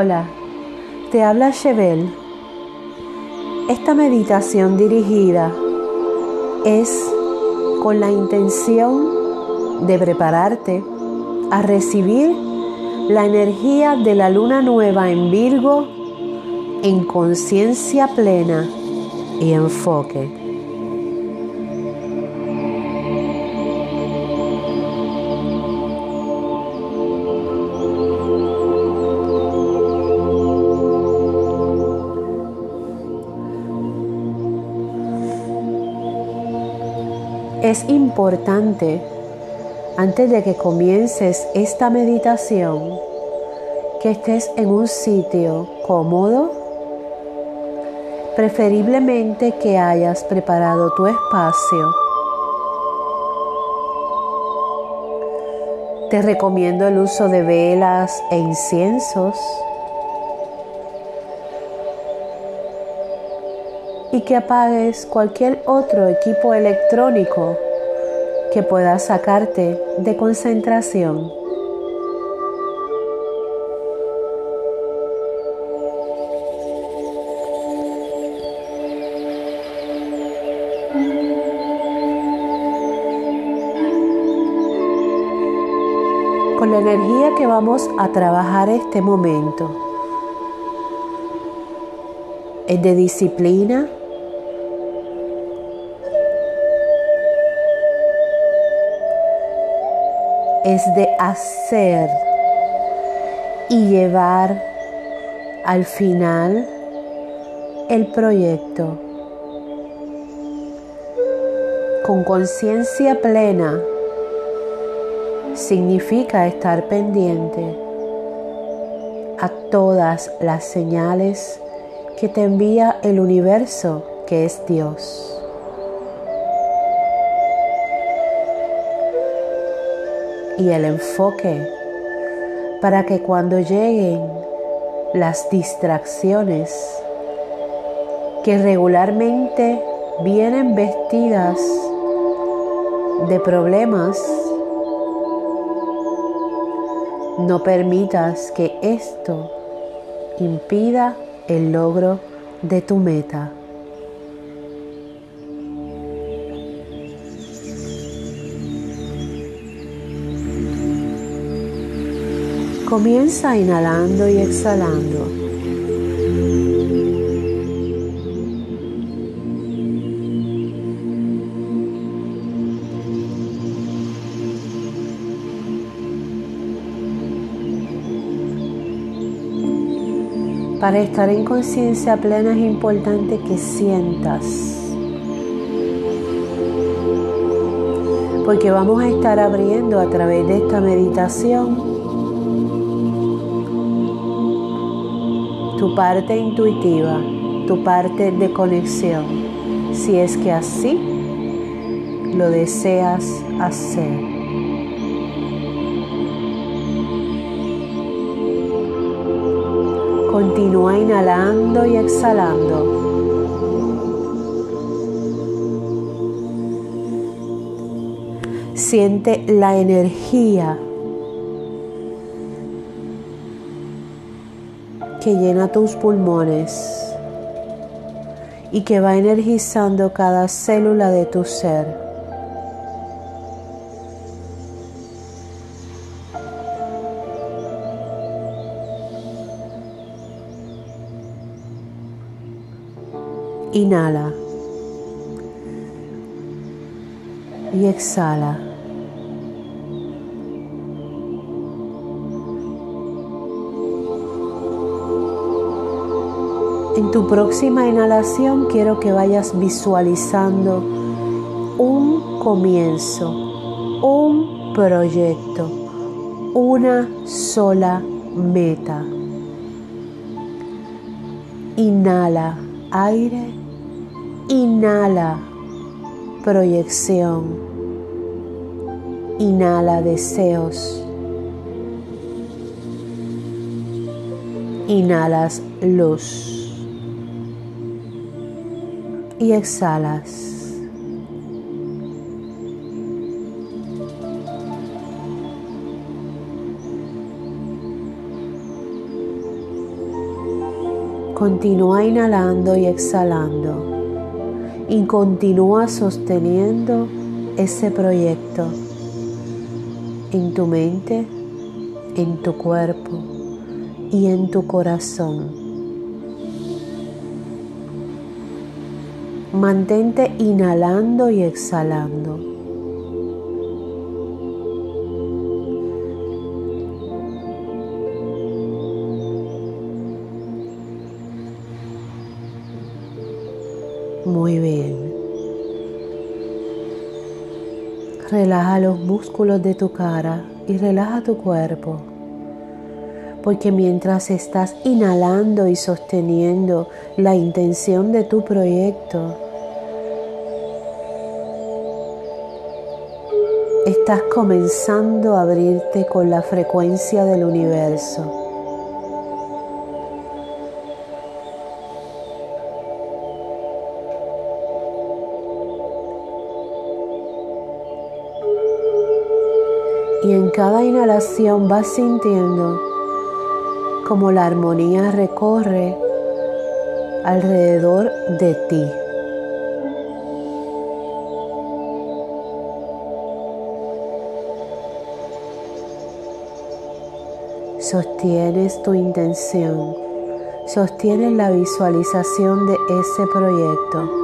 Hola, te habla Chevel. Esta meditación dirigida es con la intención de prepararte a recibir la energía de la luna nueva en Virgo en conciencia plena y enfoque. Es importante, antes de que comiences esta meditación, que estés en un sitio cómodo, preferiblemente que hayas preparado tu espacio. Te recomiendo el uso de velas e inciensos y que apagues cualquier otro equipo electrónico que pueda sacarte de concentración. Con la energía que vamos a trabajar este momento es de disciplina, es de hacer y llevar al final el proyecto con conciencia plena significa estar pendiente a todas las señales que te envía el universo que es Dios. Y el enfoque para que cuando lleguen las distracciones que regularmente vienen vestidas de problemas, no permitas que esto impida el logro de tu meta. Comienza inhalando y exhalando. Para estar en conciencia plena es importante que sientas. Porque vamos a estar abriendo a través de esta meditación tu parte intuitiva, tu parte de conexión, si es que así lo deseas hacer. Continúa inhalando y exhalando. Siente la energía que llena tus pulmones y que va energizando cada célula de tu ser. Inhala y exhala. En tu próxima inhalación quiero que vayas visualizando un comienzo, un proyecto, una sola meta. Inhala aire, inhala proyección, inhala deseos, inhalas luz y exhalas. Continúa inhalando y exhalando y continúa sosteniendo ese proyecto en tu mente, en tu cuerpo y en tu corazón. Mantente inhalando y exhalando. Muy bien. Relaja los músculos de tu cara y relaja tu cuerpo. Porque mientras estás inhalando y sosteniendo la intención de tu proyecto, estás comenzando a abrirte con la frecuencia del universo. y en cada inhalación vas sintiendo como la armonía recorre alrededor de ti. Sostienes tu intención, sostienes la visualización de ese proyecto.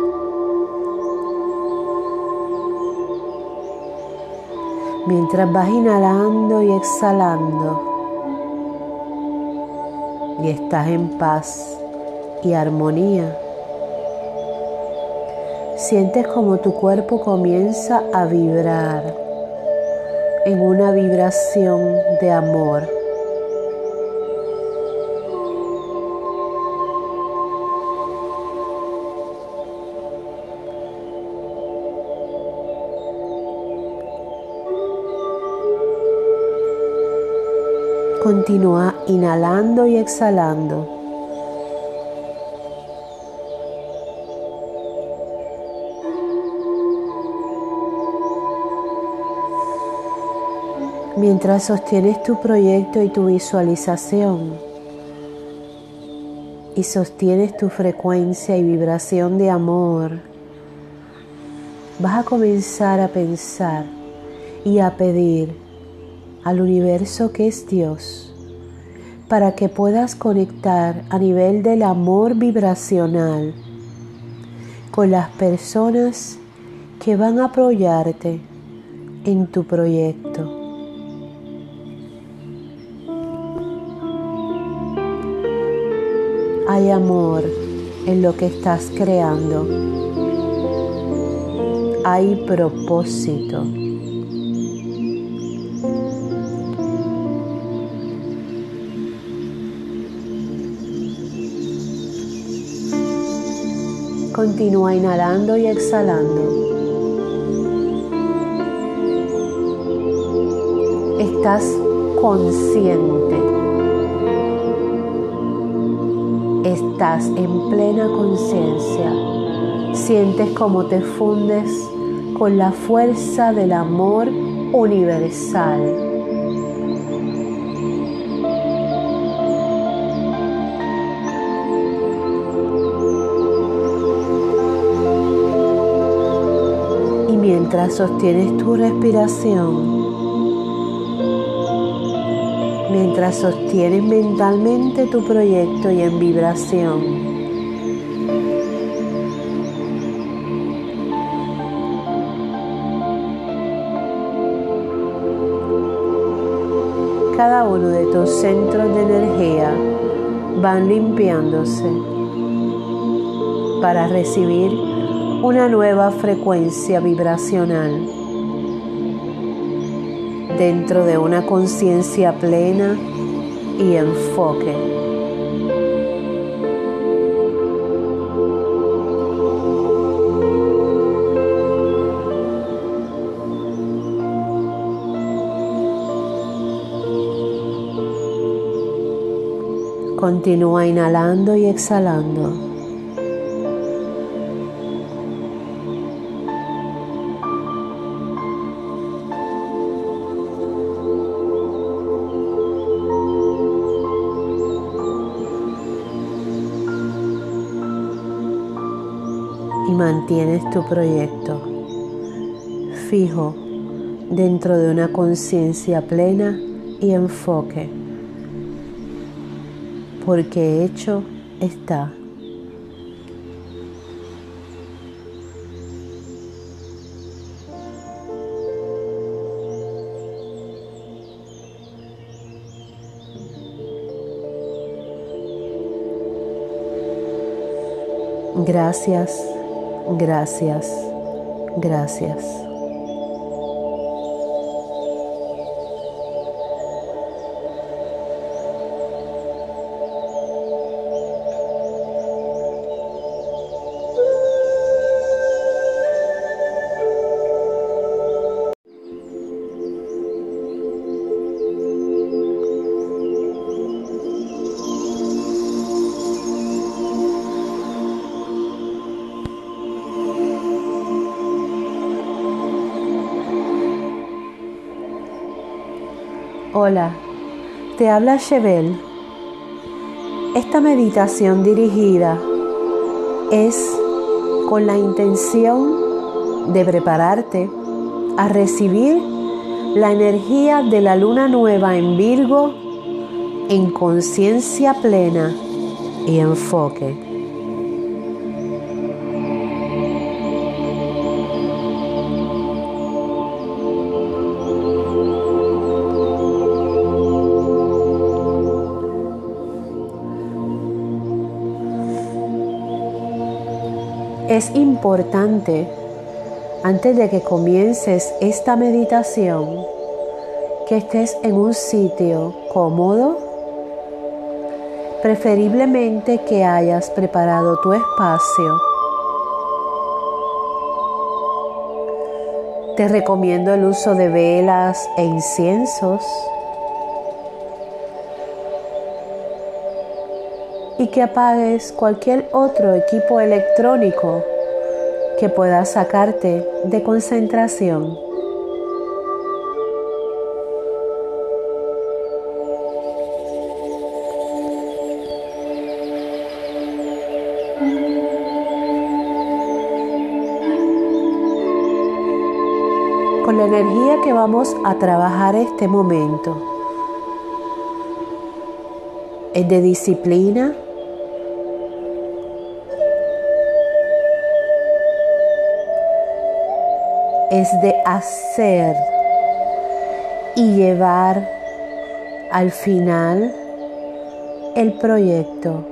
mientras vas inhalando y exhalando y estás en paz y armonía. Sientes como tu cuerpo comienza a vibrar en una vibración de amor. Continúa inhalando y exhalando. Mientras sostienes tu proyecto y tu visualización y sostienes tu frecuencia y vibración de amor, vas a comenzar a pensar y a pedir al universo que es Dios, para que puedas conectar a nivel del amor vibracional con las personas que van a apoyarte en tu proyecto. Hay amor en lo que estás creando. Hay propósito. Continúa inhalando y exhalando. Estás consciente. Estás en plena conciencia. Sientes como te fundes con la fuerza del amor universal mientras sostienes tu respiración, mientras sostienes mentalmente tu proyecto y en vibración. Cada uno de tus centros de energía van limpiándose para recibir una nueva frecuencia vibracional dentro de una conciencia plena y enfoque. Continúa inhalando y exhalando. Mantienes tu proyecto fijo dentro de una conciencia plena y enfoque, porque hecho está. Gracias, gracias, gracias. Hola, te habla Chevel. Esta meditación dirigida es con la intención de prepararte a recibir la energía de la luna nueva en Virgo en conciencia plena y enfoque. Es importante, antes de que comiences esta meditación, que estés en un sitio cómodo, preferiblemente que hayas preparado tu espacio. Te recomiendo el uso de velas e inciensos y que apagues cualquier otro equipo electrónico que pueda sacarte de concentración. Con la energía que vamos a trabajar este momento es de disciplina, es de hacer y llevar al final el proyecto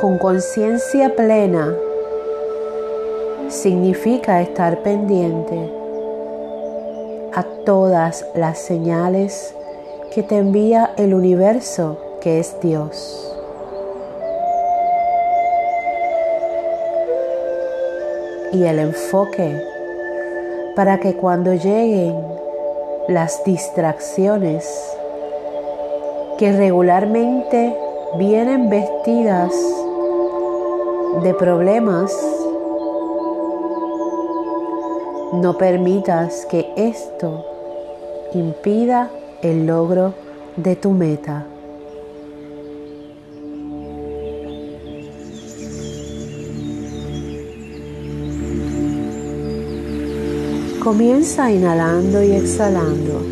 con conciencia plena significa estar pendiente a todas las señales que te envía el universo que es Dios. Y el enfoque para que cuando lleguen las distracciones que regularmente vienen vestidas de problemas, no permitas que esto impida el logro de tu meta. Comienza inhalando y exhalando.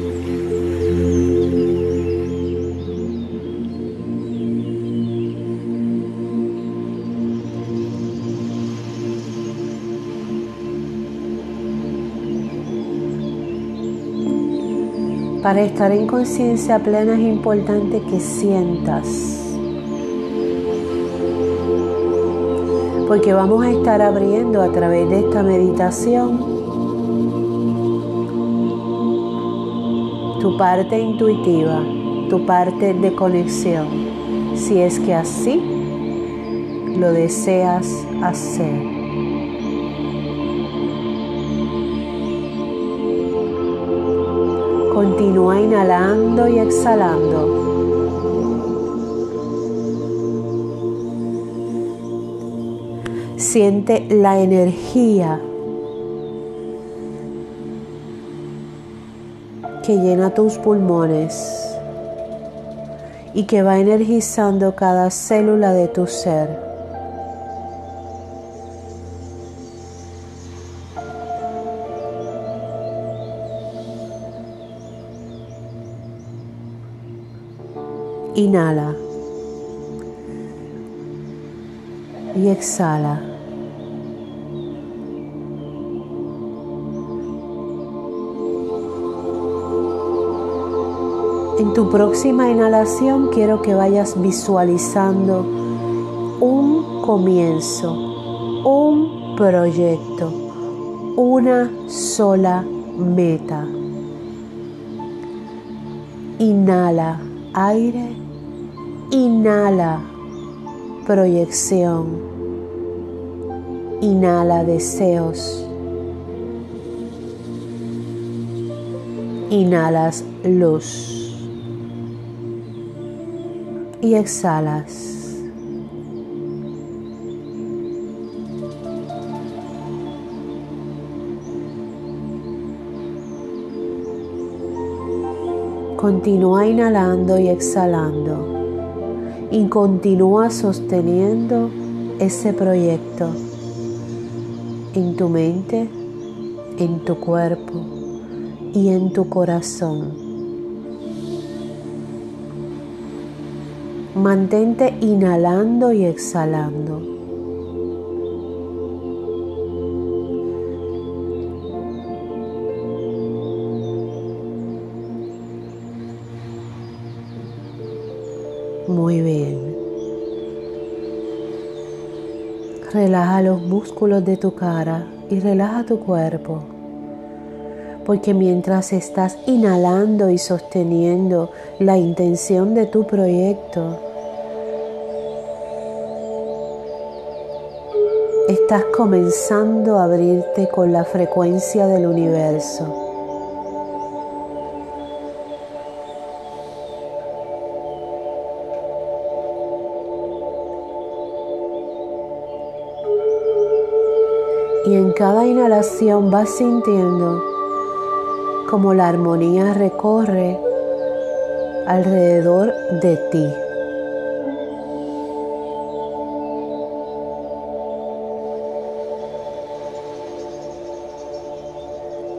Para estar en conciencia plena es importante que sientas. Porque vamos a estar abriendo a través de esta meditación tu parte intuitiva, tu parte de conexión, si es que así lo deseas hacer. Continúa inhalando y exhalando. Siente la energía que llena tus pulmones y que va energizando cada célula de tu ser. Inhala y exhala. En tu próxima inhalación quiero que vayas visualizando un comienzo, un proyecto, una sola meta. Inhala aire, inhala proyección, inhala deseos, inhalas luz y exhalas. Continúa inhalando y exhalando y continúa sosteniendo ese proyecto en tu mente, en tu cuerpo y en tu corazón. Mantente inhalando y exhalando. Muy bien. Relaja los músculos de tu cara y relaja tu cuerpo porque mientras estás inhalando y sosteniendo la intención de tu proyecto, estás comenzando a abrirte con la frecuencia del universo. Y en cada inhalación vas sintiendo como la armonía recorre alrededor de ti.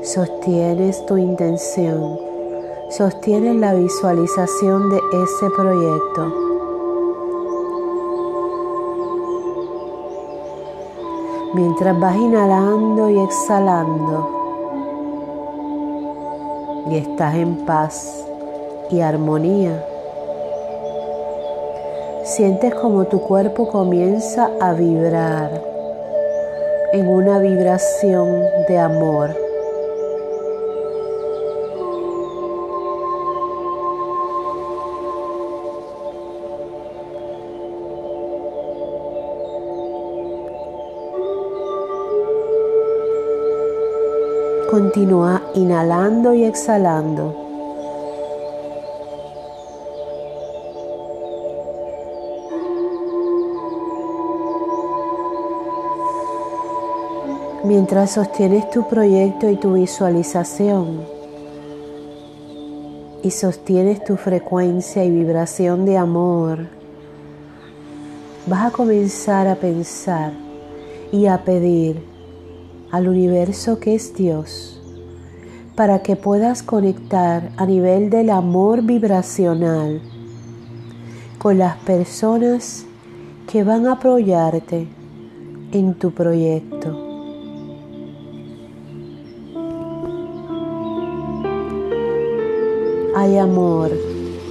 Sostienes tu intención, sostienes la visualización de ese proyecto. Mientras vas inhalando y exhalando, y estás en paz y armonía. Sientes como tu cuerpo comienza a vibrar en una vibración de amor. Continúa inhalando y exhalando. Mientras sostienes tu proyecto y tu visualización y sostienes tu frecuencia y vibración de amor, vas a comenzar a pensar y a pedir al universo que es Dios, para que puedas conectar a nivel del amor vibracional con las personas que van a apoyarte en tu proyecto. Hay amor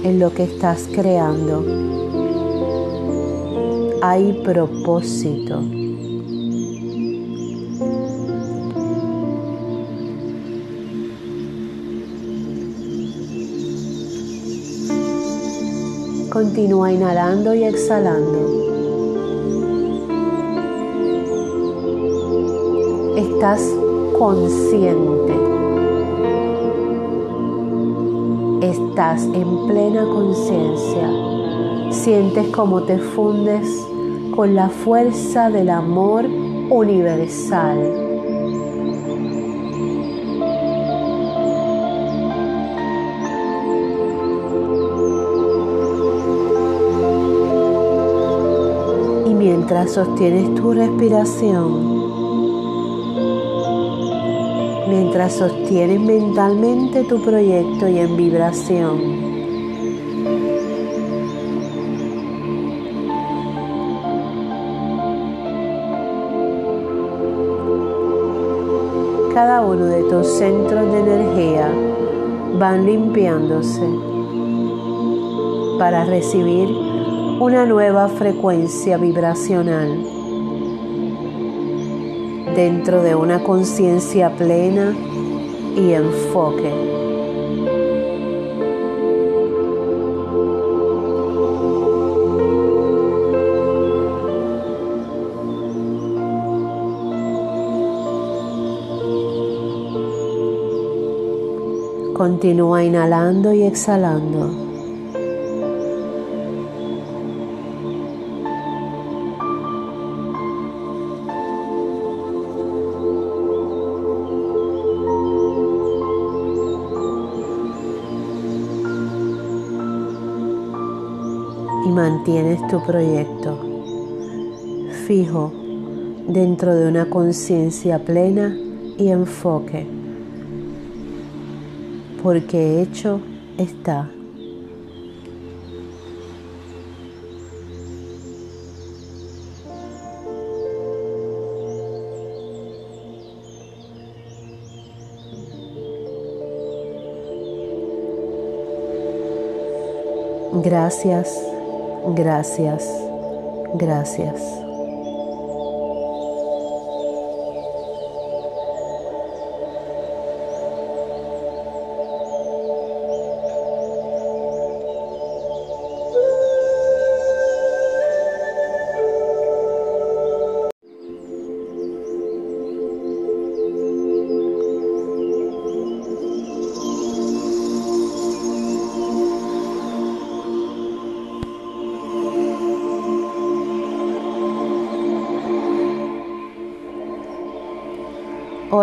en lo que estás creando. Hay propósito. Continúa inhalando y exhalando. Estás consciente. Estás en plena conciencia. Sientes como te fundes con la fuerza del amor universal mientras sostienes tu respiración, mientras sostienes mentalmente tu proyecto y en vibración. cada uno de tus centros de energía van limpiándose para recibir una nueva frecuencia vibracional dentro de una conciencia plena y enfoque. Continúa inhalando y exhalando. Mantienes tu proyecto fijo dentro de una conciencia plena y enfoque porque hecho está. Gracias, gracias, gracias.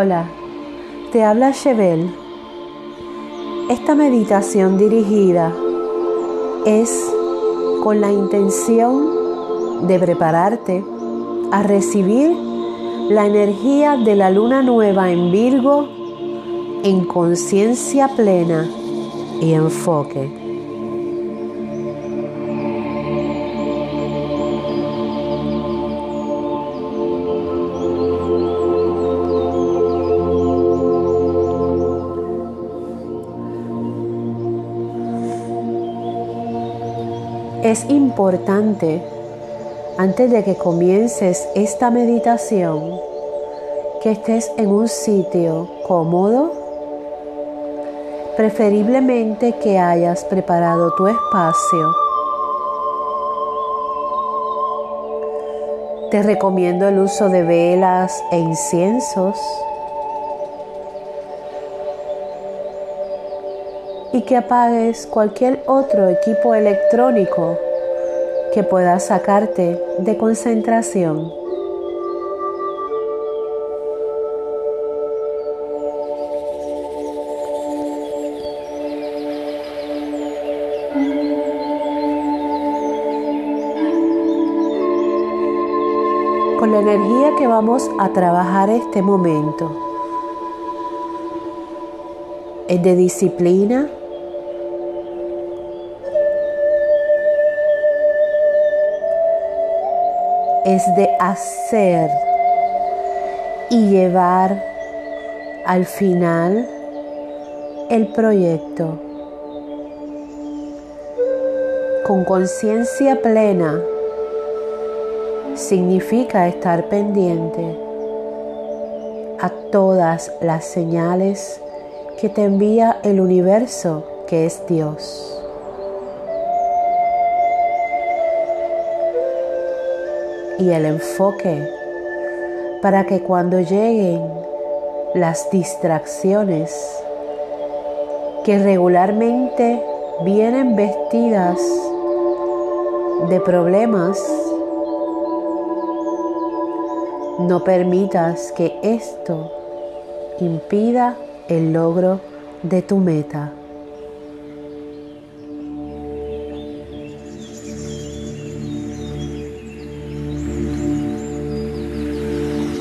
Hola, te habla Chevel. Esta meditación dirigida es con la intención de prepararte a recibir la energía de la luna nueva en Virgo en conciencia plena y enfoque. Es importante, antes de que comiences esta meditación, que estés en un sitio cómodo, preferiblemente que hayas preparado tu espacio. Te recomiendo el uso de velas e inciensos y que apagues cualquier otro equipo electrónico que pueda sacarte de concentración. Con la energía que vamos a trabajar este momento es de disciplina, es de hacer y llevar al final el proyecto con conciencia plena significa estar pendiente a todas las señales que te envía el universo que es Dios. Y el enfoque para que cuando lleguen las distracciones que regularmente vienen vestidas de problemas, no permitas que esto impida el logro de tu meta.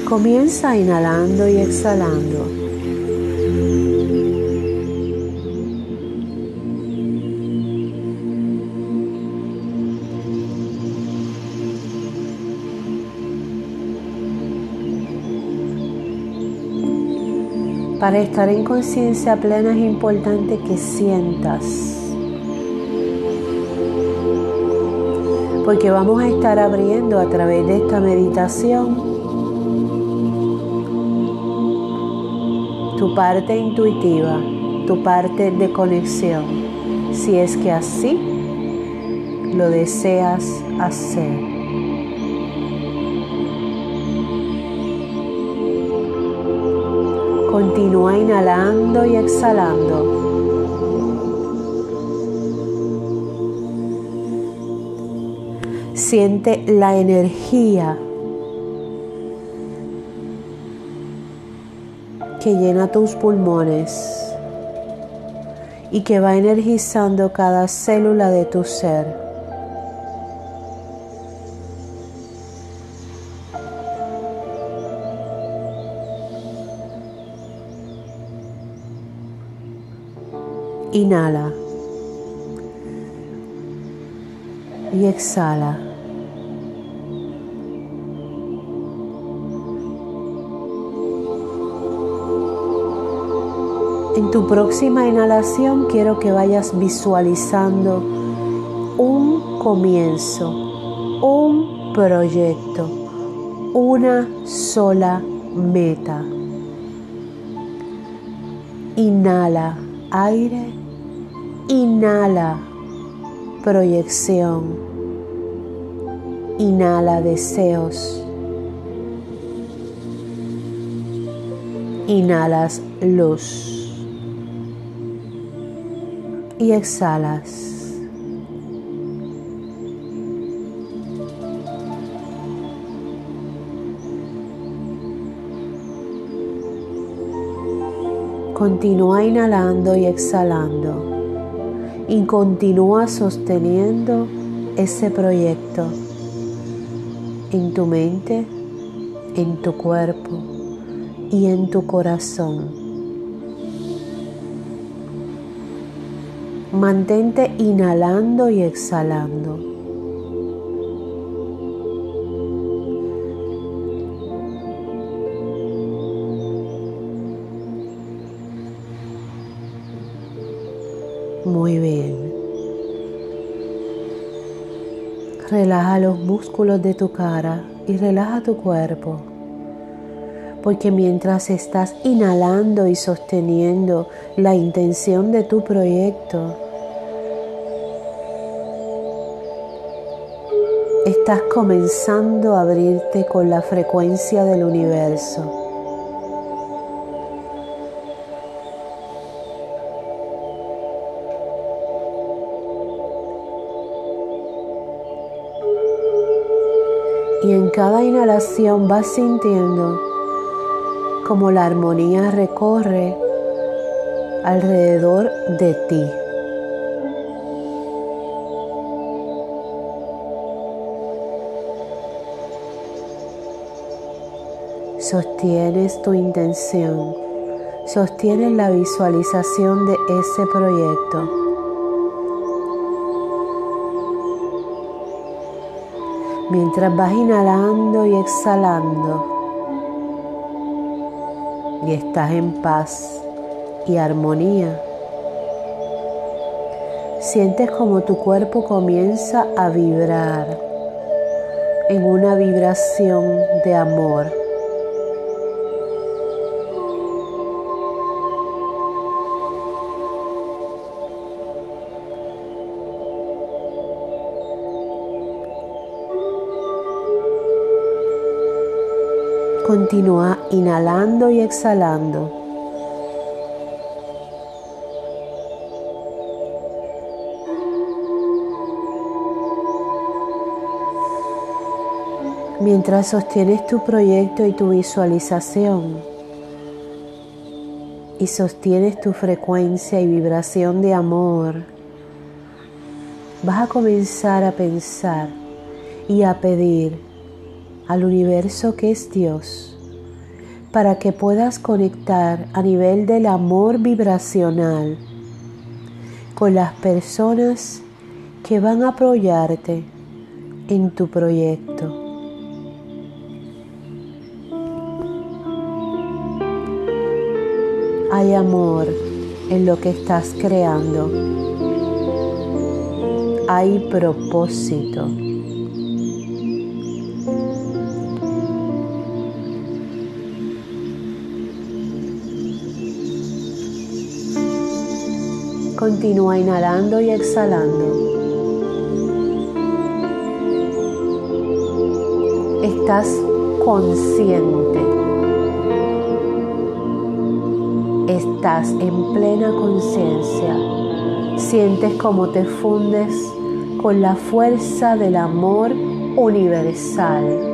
Comienza inhalando y exhalando. Para estar en conciencia plena es importante que sientas. Porque vamos a estar abriendo a través de esta meditación tu parte intuitiva, tu parte de conexión, si es que así lo deseas hacer. Continúa inhalando y exhalando. Siente la energía que llena tus pulmones y que va energizando cada célula de tu ser. Inhala. Y exhala. En tu próxima inhalación quiero que vayas visualizando un comienzo, un proyecto, una sola meta. Inhala aire Inhala proyección. Inhala deseos. Inhalas luz. Y exhalas. Continúa inhalando y exhalando. Y continúa sosteniendo ese proyecto en tu mente, en tu cuerpo y en tu corazón. Mantente inhalando y exhalando. Muy bien. Relaja los músculos de tu cara y relaja tu cuerpo. Porque mientras estás inhalando y sosteniendo la intención de tu proyecto, estás comenzando a abrirte con la frecuencia del universo. y en cada inhalación vas sintiendo como la armonía recorre alrededor de ti. Sostienes tu intención, sostienes la visualización de ese proyecto. mientras vas inhalando y exhalando y estás en paz y armonía. Sientes como tu cuerpo comienza a vibrar en una vibración de amor. Continúa inhalando y exhalando. Mientras sostienes tu proyecto y tu visualización y sostienes tu frecuencia y vibración de amor, vas a comenzar a pensar y a pedir al universo que es Dios, para que puedas conectar a nivel del amor vibracional con las personas que van a apoyarte en tu proyecto. hay amor en lo que estás creando. Hay propósito. Continúa inhalando y exhalando. Estás consciente. Estás en plena conciencia. Sientes como te fundes con la fuerza del amor universal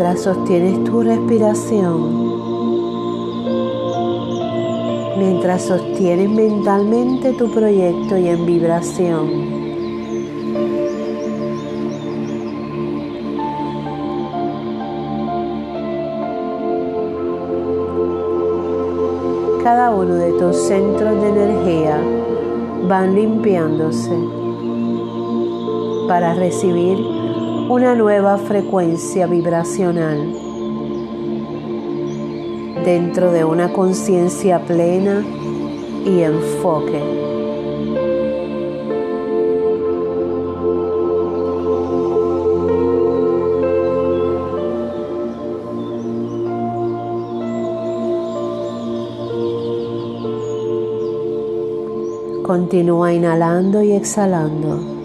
mientras sostienes tu respiración, mientras sostienes mentalmente tu proyecto y en vibración. Cada uno de tus centros de energía van limpiándose para recibir una nueva frecuencia vibracional dentro de una conciencia plena y enfoque. Continúa inhalando y exhalando.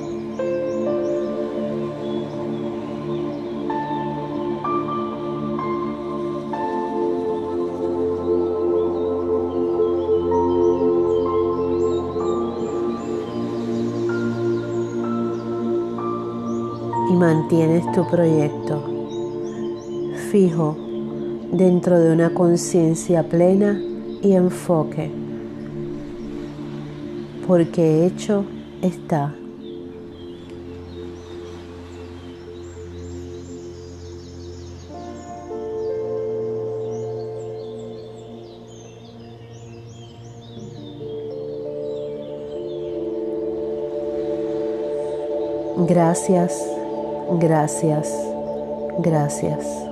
Mantienes tu proyecto fijo dentro de una conciencia plena y enfoque, porque hecho está. Gracias Gracias, gracias.